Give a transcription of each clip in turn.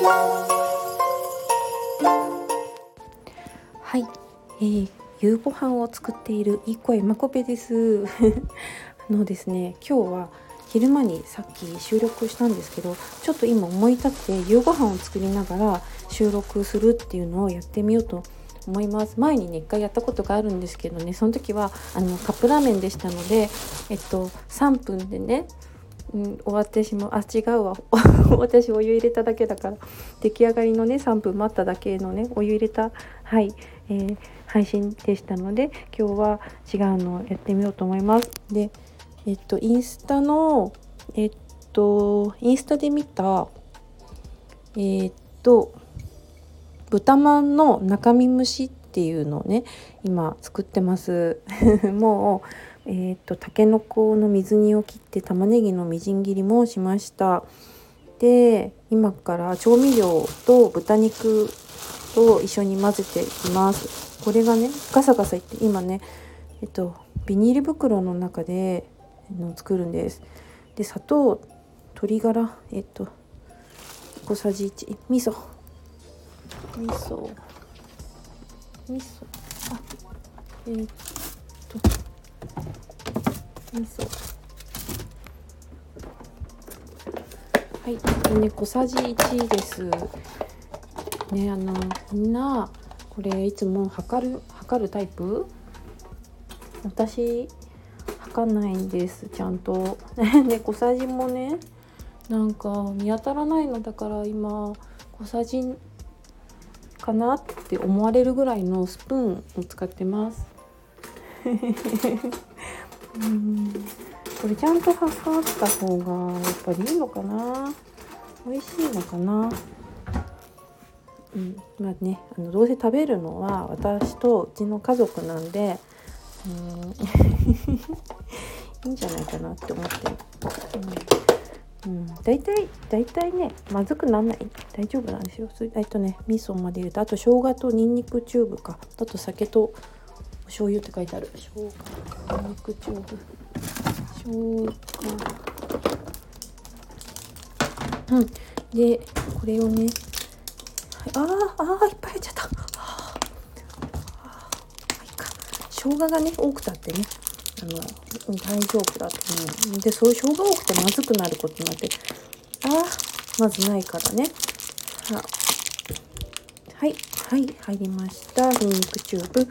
はい、えー、夕ご飯を作っているいい声まこぺです。あのですね今日は昼間にさっき収録したんですけどちょっと今思い立って夕ご飯を作りながら収録するっていうのをやってみようと思います。前にね一回やったことがあるんですけどねその時はあのカップラーメンでしたのでえっと3分でねうん、終わってしまう。あ違うわ。私お湯入れただけだから。出来上がりのね3分待っただけのねお湯入れたはい、えー、配信でしたので今日は違うのをやってみようと思います。でえっとインスタのえっとインスタで見たえっと豚まんの中身蒸しっていうのをね今作ってます。もうえーと、たけのこの水煮を切って玉ねぎのみじん切りもしました。で今から調味料と豚肉と一緒に混ぜていきます。これがねガサガサいって今ねえっとビニール袋の中での作るんです。で砂糖鶏ガラえっと小さじ1味噌。味噌。味噌。あえ、っと味噌。はい。ね小さじ1です。ねあのみんなこれいつも測る測るタイプ？私測んないんですちゃんと。で小さじもねなんか見当たらないのだから今小さじかなって思われるぐらいのスプーンを使ってます。うんこれちゃんと測った方がやっぱりいいのかな？美味しいのかな？うん。まあねあのどうせ食べるのは私とうちの家族なんでうん。いいんじゃないかなって思ってうん、うん、大体大体ねまずくなんない。大丈夫なんですよ。それとね味噌まで入れてあと生姜とにんにくチューブか。あと酒と醤油って書いてある。生姜肉チューブ生姜うん。でこれをね、はい、ああいっぱい入っちゃった。ああいいか。生姜がね多くたってね。あの大丈夫だと思う。でそういう生姜多くてまずくなることなんてああまずないからね。はい。はい。入りました。ニンニクチューブ。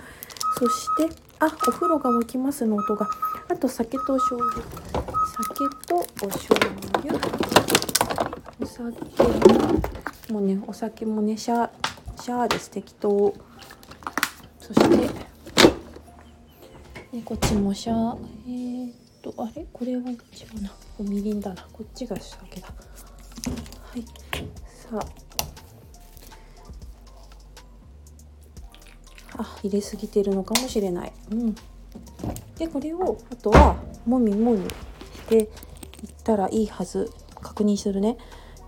そしてあお風呂が沸きますの音が。あと酒と醤油。酒とお醤油。お酒もうねお酒もねシャーシャーです適当。そしてでこっちもシャー。えー、っとあれ？これは違うな。みりんだな。こっちが酒だ。はい。さあ。あ入れすぎてるのかもしれない。うん、でこれをあとはもみもみしていったらいいはず。確認するね。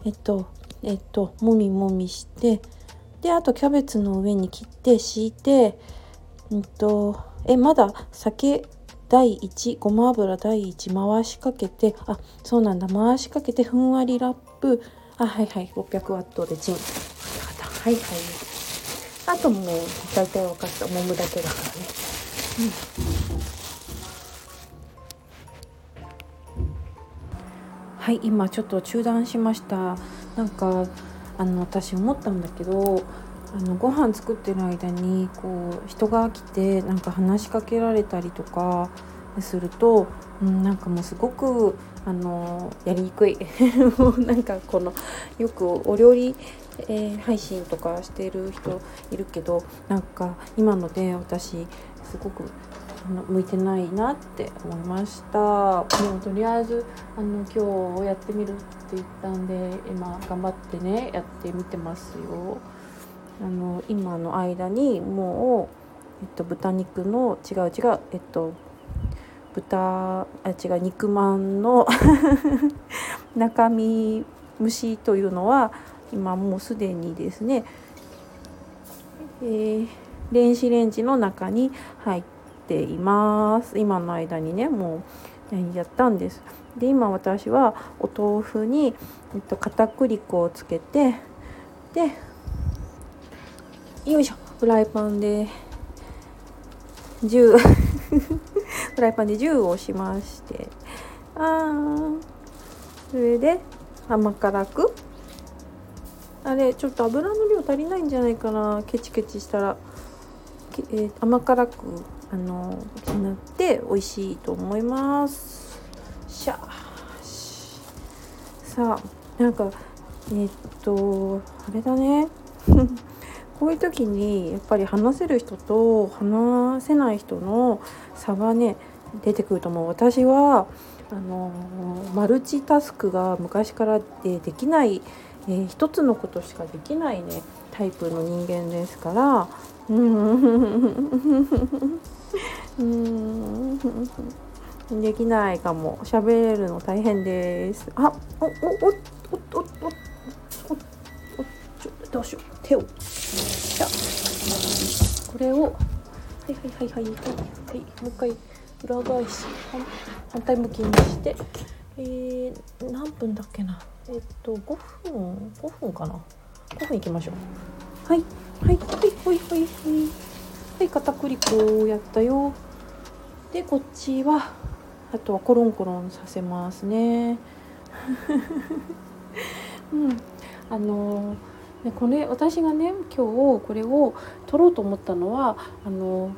えっとえっともみもみしてであとキャベツの上に切って敷いてうんとえまだ酒第1ごま油第1回しかけてあそうなんだ。回しかけてふんわりラップ。あはいはい。600ワットでチン。はいはいあともう大体分かった揉むだけだからね、うん、はい今ちょっと中断しました。なんかあの私思ったんだけどあのご飯作ってる間にこう人が来てなんか話しかけられたりとかすると、うん、なんかもうすごくあのやりにくい。なんかこのよくお料理えー、配信とかしてる人いるけどなんか今ので私すごく向いてないなって思いました。もうとりあえずあの今日やってみるって言ったんで今頑張ってねやってみてますよ。あの今の間にもう、えっと、豚肉の違う違うえっと豚あ違う肉まんの 中身蒸しというのは今もうすでにですね、えー、電子レンジの中に入っています。今の間にねもうやったんです。で今私はお豆腐に、えっと、片栗粉をつけてでよいしょ。フライパンで10 フライパンで10をしましてあーそれで甘辛くあれちょっと油の量足りないんじゃないかな。ケチケチしたら、えー、甘辛くあのなって美味しいと思います。しゃさあなんかえー、っとあれだね。こういう時にやっぱり話せる人と話せない人の差がね出てくると思う。私はあのマルチタスクが昔からでできない、えー、一つのことしかできないねタイプの人間ですから。うん。できないかも。喋れるの大変です。あおおおおおおどうしよう。手を。これを。はいはいはいはいはい。はいもう一回。裏返し。反対向きにして。えー、何分だっけな。えっと5分5分かな？5分いきましょう。はい。はい。はいはいはいはい。はい片栗粉をやったよ。でこっちはあとはコロンコロンさせますね。うん。あのねこれ私がね今日これを撮ろうと思ったのはあの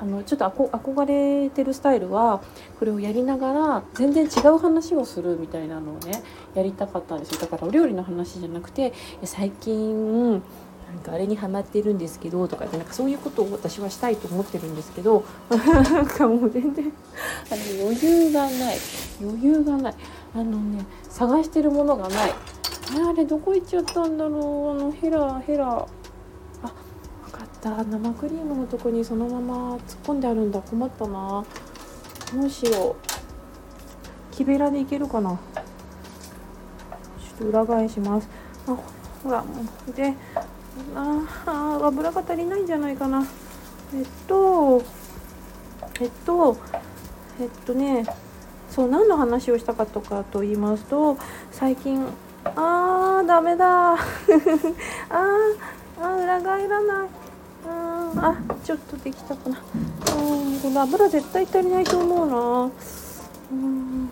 あのちょっと憧れてるスタイルはこれをやりながら全然違う話をするみたいなのをねやりたかったんですよ。だからお料理の話じゃなくて最近なんかあれにハマってるんですけどとかってなんかそういうことを私はしたいと思ってるんですけどなんかもう全然あの余裕がない。余裕がない。あのね探してるものがない。あれどこ行っちゃったんだろう。あのヘラヘラ。た。生クリームのとこにそのまま突っ込んであるんだ。困ったな。どうしよう。木べらでいけるかな。ちょっと裏返します。あほらでああ油が足りないんじゃないかな。えっとえっとえっとねそう何の話をしたかとかと言いますと最近あーダメだ。あーあ裏返らない。あちょっとできたかな。うんこの油絶対足りないと思うな。うん。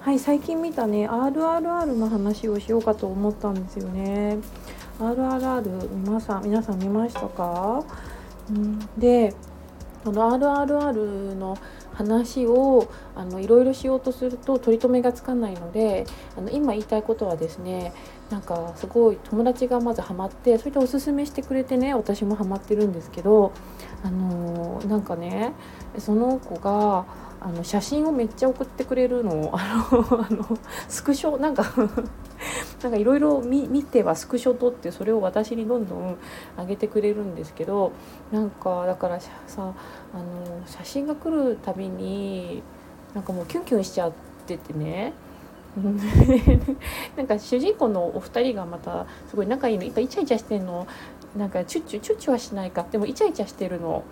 はい最近見たね RRR の話をしようかと思ったんですよね。RRR 皆さん皆さん見ましたか、うん、でこの RRR の話をあのいろいろしようとすると取り留めがつかないのであの今言いたいことはですねなんかすごい友達がまずハマってそれでおすすめしてくれてね私もハマってるんですけどあのなんかねその子があの写真をめっちゃ送ってくれるの あのあのスクショなんか なんかいろいろ見てはスクショ撮ってそれを私にどんどん上げてくれるんですけどなんかだからさあの写真が来るたびになんかもうキュンキュンしちゃっててね。なんか主人公のお二人がまたすごい仲いいの。いっぱいイチャイチャしてんの。なんかチュッチュチュッチュはしないか。でもイチャイチャしてるの。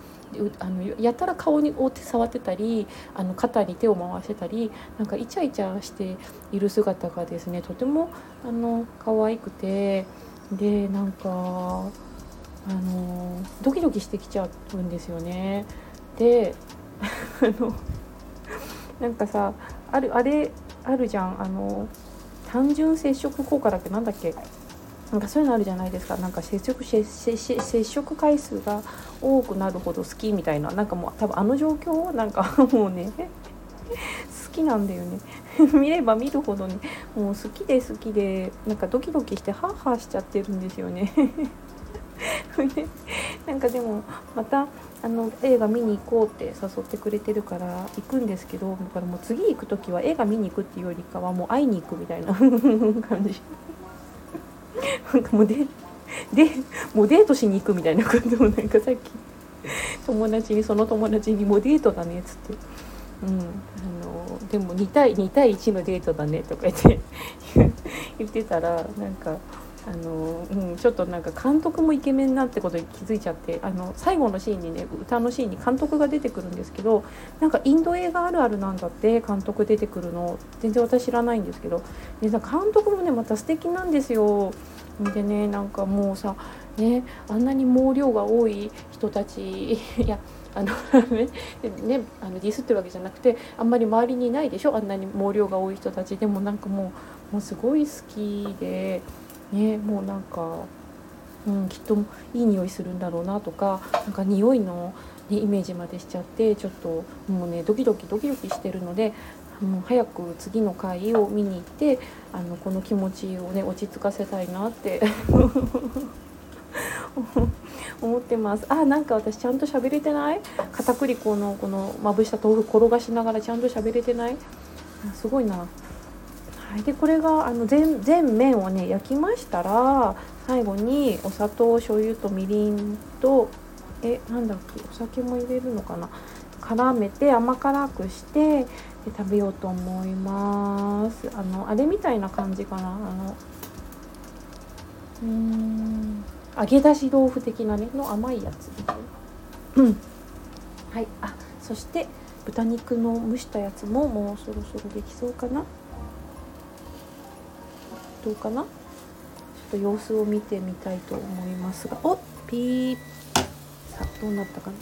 あのやたら顔にお手触ってたりあの肩に手を回してたりなんかイチャイチャしている姿がですねとてもあの可愛くて。でなんかあのドキドキしてきちゃうんですよね。であのなんかさあるあれあるじゃん。あの単純接触効果だっけ？なんだっけ？なんかそういうのあるじゃないですか。なんか接触接接触回数が多くなるほど好きみたいな。なんかもう多分あの状況なんか もうね好きなんだよね。見れば見るほどねもう好きで好きでなんかドキドキしてハーハーしちゃってるんですよね。なんかでもまたあの映画見に行こうって誘ってくれてるから行くんですけどだからもう次行く時は映画見に行くっていうよりかはもう会いに行くみたいな 感じなんかもうででもうデートしに行くみたいなことをなんかさっき友達にその友達に「もうデートだね」っつって「うん、あのでも2対2対1のデートだね」とか言って 言ってたらなんか。あのうん、ちょっとなんか監督もイケメンなってことに気づいちゃってあの最後のシーンにね歌のシーンに監督が出てくるんですけどなんかインド映画あるあるなんだって監督出てくるの。全然私知らないんですけどで監督もねまた素敵なんですよ。でねなんかもうさねあんなに毛量が多い人たちいやあのねあのディスってるわけじゃなくてあんまり周りにいないでしょ？あんなに毛量が多い人たち。でもなんかもうもうすごい好きでねもうなんか、うん、きっといい匂いするんだろうなとかなんか匂いの、ね、イメージまでしちゃってちょっともうねドキドキドキドキしてるのでもう早く次の回を見に行ってあのこの気持ちをね落ち着かせたいなって 思ってます。あなんか私ちゃんと喋れてない？片栗粉のこのまぶした豆腐転がしながらちゃんと喋れてない？すごいな。はい。でこれがあの全全面をね焼きましたら最後にお砂糖醤油とみりんとえなんだっけお酒も入れるのかな。絡めて甘辛くしてで食べようと思います。あのあれみたいな感じかな。あのうーん揚げ出し豆腐的なねの甘いやつ。みたいなうん。はい。あそして豚肉の蒸したやつももうそろそろできそうかな。どうかな？ちょっと様子を見てみたいと思いますが。おピー。さあどうなったかな？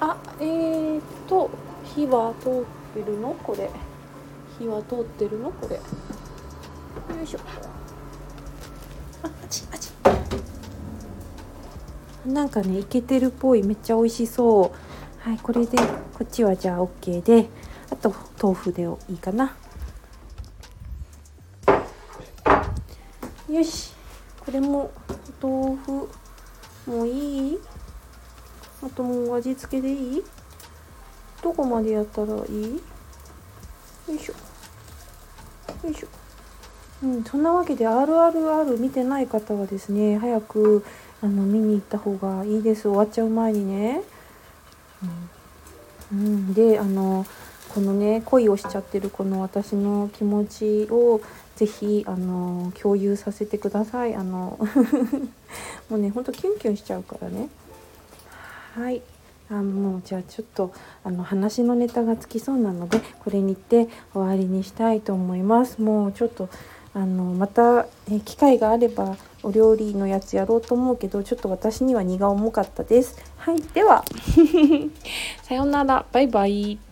あえーと火は通ってるの？これ。火は通ってるの？これ。よいしょ。ああちあち。なんかねいけてるっぽい。めっちゃ美味しそう。はいこれでこっちはじゃあ OK で。あと豆腐でいいかな。よし。これもお豆腐。もういい？あともう味付けでいい？どこまでやったらいい？よいしょ。よいしょ。うん、そんなわけで RRR 見てない方はですね早くあの見に行った方がいいです。終わっちゃう前にね。うん、うん、であのこのね恋をしちゃってるこの私の気持ちを是非あの共有させてください。あの もうねほんとキュンキュンしちゃうからね。はい。あもうじゃあちょっとあの話のネタがつきそうなのでこれにて終わりにしたいと思います。もうちょっとあのまた、え機会があればお料理のやつやろうと思うけどちょっと私には荷が重かったです。はい。では。さようなら。バイバイ。